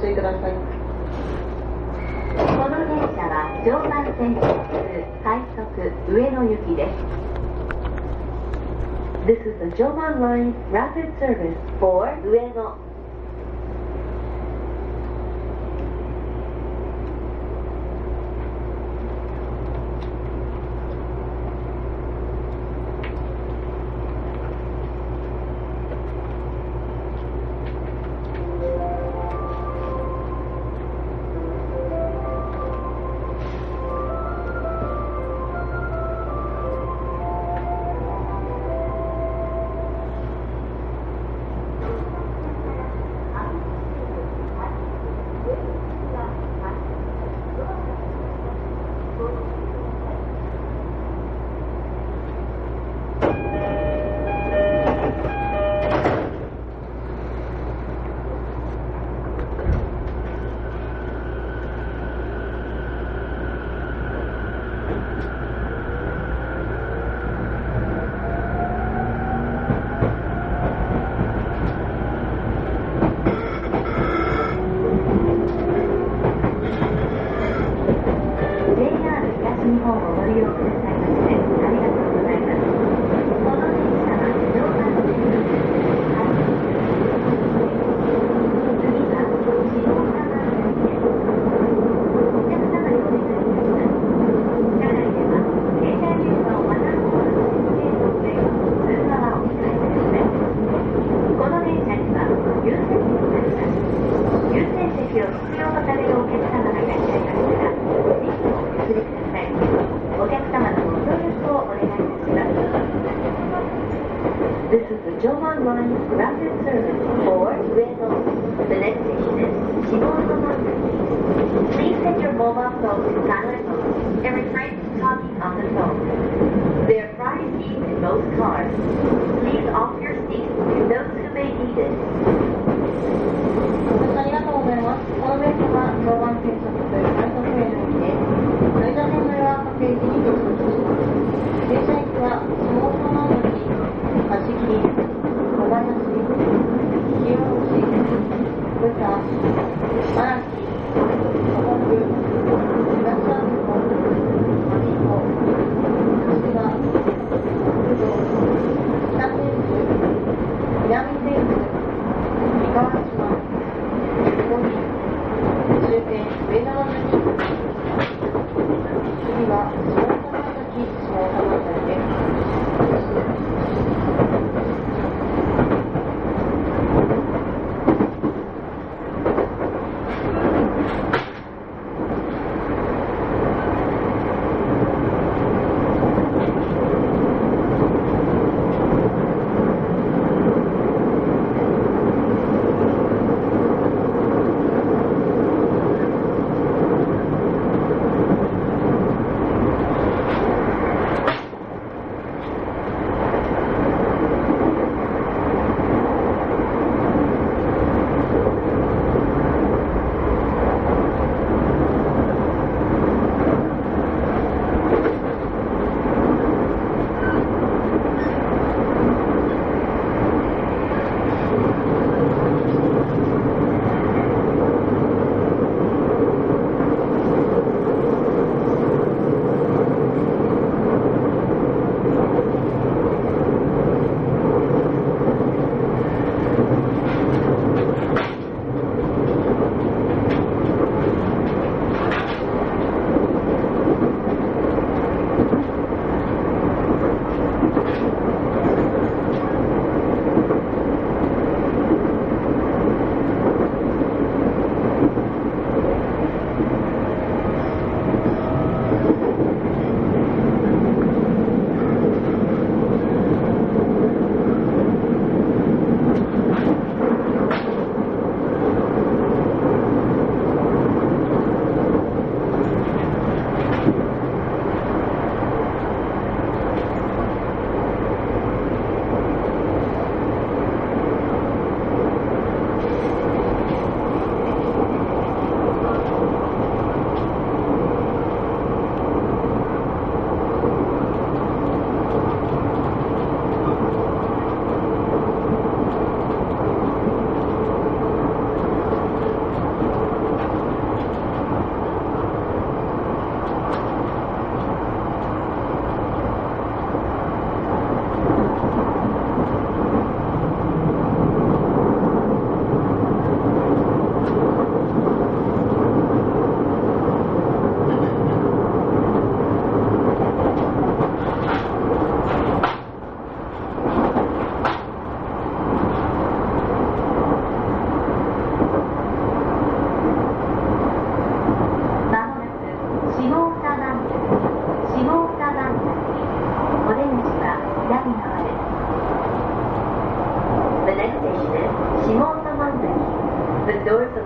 注意ください。この電車は常磐線特急快速上野行きです This is the Joman Line Rapid Service for 上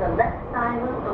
the left side was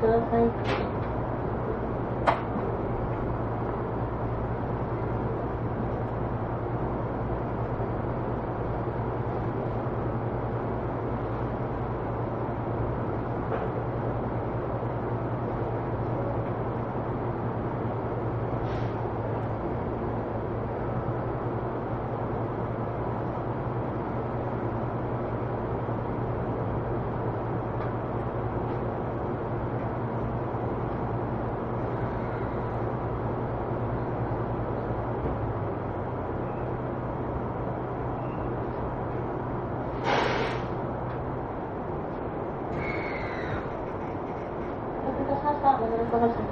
哥，哎お待ち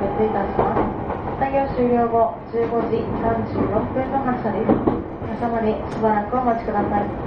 別いたします。作業終了後15時34分の発車です。皆様にしばらくお待ちください。